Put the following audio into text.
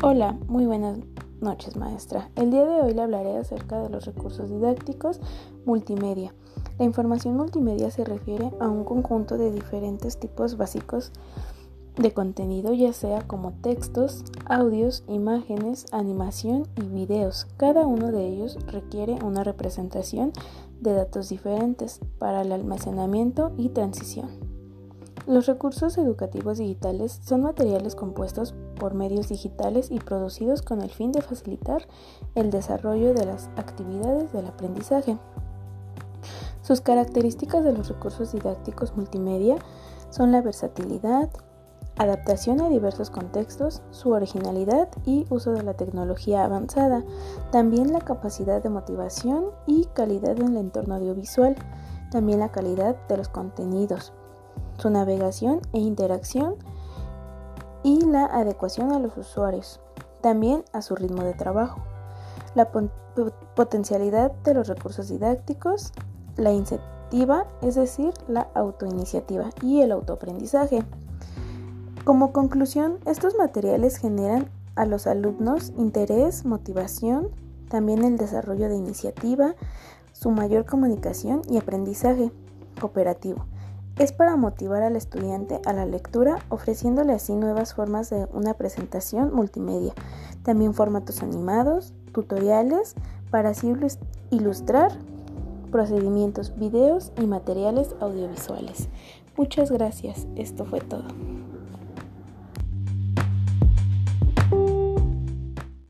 Hola, muy buenas noches maestra. El día de hoy le hablaré acerca de los recursos didácticos multimedia. La información multimedia se refiere a un conjunto de diferentes tipos básicos de contenido, ya sea como textos, audios, imágenes, animación y videos. Cada uno de ellos requiere una representación de datos diferentes para el almacenamiento y transición. Los recursos educativos digitales son materiales compuestos por medios digitales y producidos con el fin de facilitar el desarrollo de las actividades del aprendizaje. Sus características de los recursos didácticos multimedia son la versatilidad, adaptación a diversos contextos, su originalidad y uso de la tecnología avanzada, también la capacidad de motivación y calidad en el entorno audiovisual, también la calidad de los contenidos, su navegación e interacción y la adecuación a los usuarios, también a su ritmo de trabajo, la potencialidad de los recursos didácticos, la iniciativa, es decir, la autoiniciativa y el autoaprendizaje. Como conclusión, estos materiales generan a los alumnos interés, motivación, también el desarrollo de iniciativa, su mayor comunicación y aprendizaje cooperativo. Es para motivar al estudiante a la lectura, ofreciéndole así nuevas formas de una presentación multimedia, también formatos animados, tutoriales, para así ilustrar procedimientos, videos y materiales audiovisuales. Muchas gracias, esto fue todo.